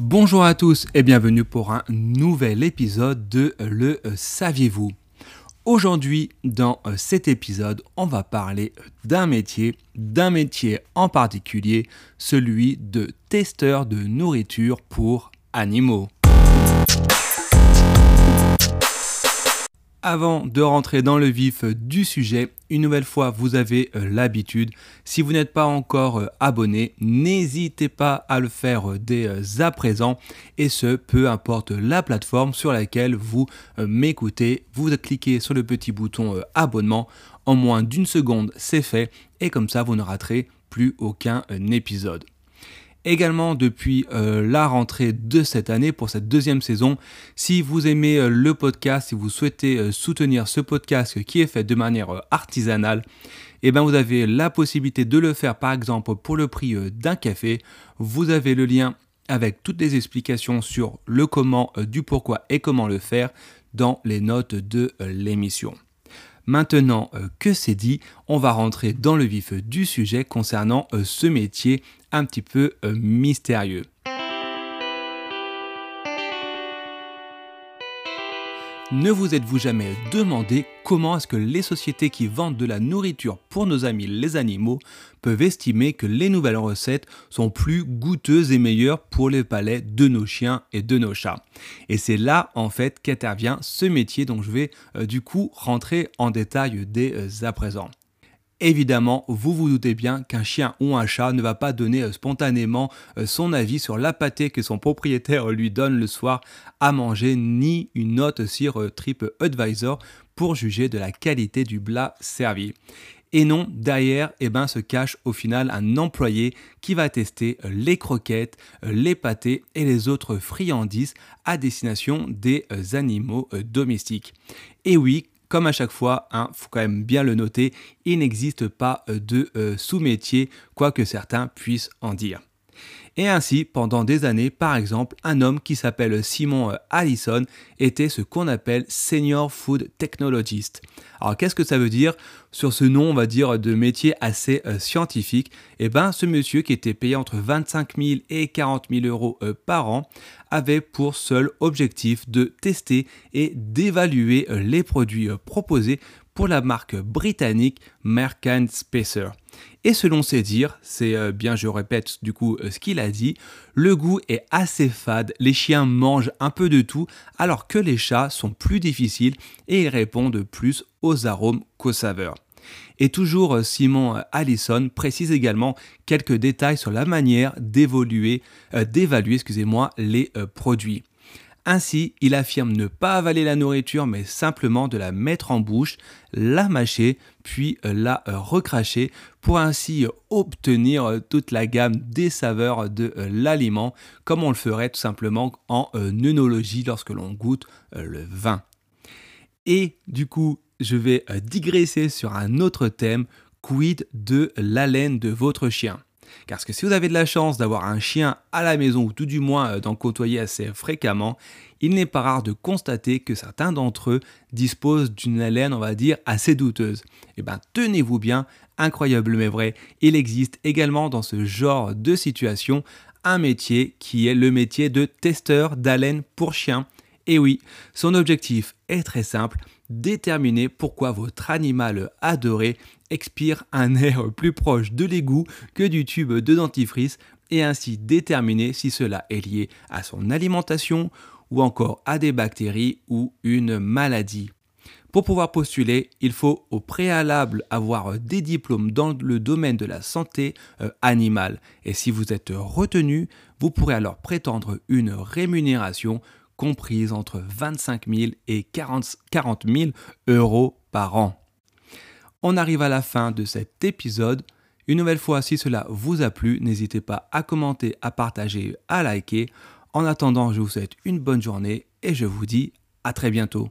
Bonjour à tous et bienvenue pour un nouvel épisode de Le Saviez-vous? Aujourd'hui, dans cet épisode, on va parler d'un métier, d'un métier en particulier, celui de testeur de nourriture pour animaux. Avant de rentrer dans le vif du sujet, une nouvelle fois, vous avez euh, l'habitude. Si vous n'êtes pas encore euh, abonné, n'hésitez pas à le faire euh, dès à présent. Et ce, peu importe la plateforme sur laquelle vous m'écoutez. Vous cliquez sur le petit bouton abonnement. En moins d'une seconde, c'est fait. Et comme ça, vous ne raterez plus aucun épisode. Également depuis euh, la rentrée de cette année pour cette deuxième saison, si vous aimez euh, le podcast, si vous souhaitez euh, soutenir ce podcast qui est fait de manière artisanale, eh ben vous avez la possibilité de le faire par exemple pour le prix d'un café. Vous avez le lien avec toutes les explications sur le comment, du pourquoi et comment le faire dans les notes de l'émission. Maintenant que c'est dit, on va rentrer dans le vif du sujet concernant ce métier un petit peu euh, mystérieux. Ne vous êtes-vous jamais demandé comment est-ce que les sociétés qui vendent de la nourriture pour nos amis les animaux peuvent estimer que les nouvelles recettes sont plus goûteuses et meilleures pour les palais de nos chiens et de nos chats? Et c'est là en fait qu'intervient ce métier dont je vais euh, du coup rentrer en détail dès euh, à présent. Évidemment, vous vous doutez bien qu'un chien ou un chat ne va pas donner euh, spontanément euh, son avis sur la pâtée que son propriétaire lui donne le soir à manger, ni une note sur euh, TripAdvisor pour juger de la qualité du plat servi. Et non, derrière, eh ben, se cache au final un employé qui va tester les croquettes, les pâtés et les autres friandises à destination des animaux domestiques. Et oui, comme à chaque fois, il hein, faut quand même bien le noter, il n'existe pas euh, de euh, sous-métier, quoi que certains puissent en dire. Et ainsi, pendant des années, par exemple, un homme qui s'appelle Simon euh, Allison était ce qu'on appelle Senior Food Technologist. Alors qu'est-ce que ça veut dire? Sur ce nom, on va dire, de métier assez scientifique, eh ben, ce monsieur qui était payé entre 25 000 et 40 000 euros par an avait pour seul objectif de tester et d'évaluer euh, les produits euh, proposés pour la marque britannique Merck Spacer. Et selon ses dires, c'est euh, bien je répète du coup ce qu'il a dit, le goût est assez fade, les chiens mangent un peu de tout alors que les chats sont plus difficiles et ils répondent plus aux arômes qu'aux saveurs. Et toujours euh, Simon euh, Allison précise également quelques détails sur la manière euh, d'évaluer, les produits. Ainsi, il affirme ne pas avaler la nourriture, mais simplement de la mettre en bouche, la mâcher, puis la recracher, pour ainsi obtenir toute la gamme des saveurs de l'aliment, comme on le ferait tout simplement en œnologie lorsque l'on goûte le vin. Et du coup, je vais euh, digresser sur un autre thème, quid de l'haleine de votre chien? Parce que si vous avez de la chance d'avoir un chien à la maison ou tout du moins euh, d'en côtoyer assez fréquemment, il n'est pas rare de constater que certains d'entre eux disposent d'une haleine, on va dire, assez douteuse. Eh bien, tenez-vous bien, incroyable mais vrai, il existe également dans ce genre de situation un métier qui est le métier de testeur d'haleine pour chien. Et oui, son objectif est très simple, déterminer pourquoi votre animal adoré expire un air plus proche de l'égout que du tube de dentifrice et ainsi déterminer si cela est lié à son alimentation ou encore à des bactéries ou une maladie. Pour pouvoir postuler, il faut au préalable avoir des diplômes dans le domaine de la santé euh, animale. Et si vous êtes retenu, vous pourrez alors prétendre une rémunération comprise entre 25 000 et 40, 000 euros par an. On arrive à la fin de cet épisode. Une nouvelle fois, si cela vous a plu, n'hésitez pas à commenter, à partager, à liker. En attendant, je vous souhaite une bonne journée et je vous dis à très bientôt.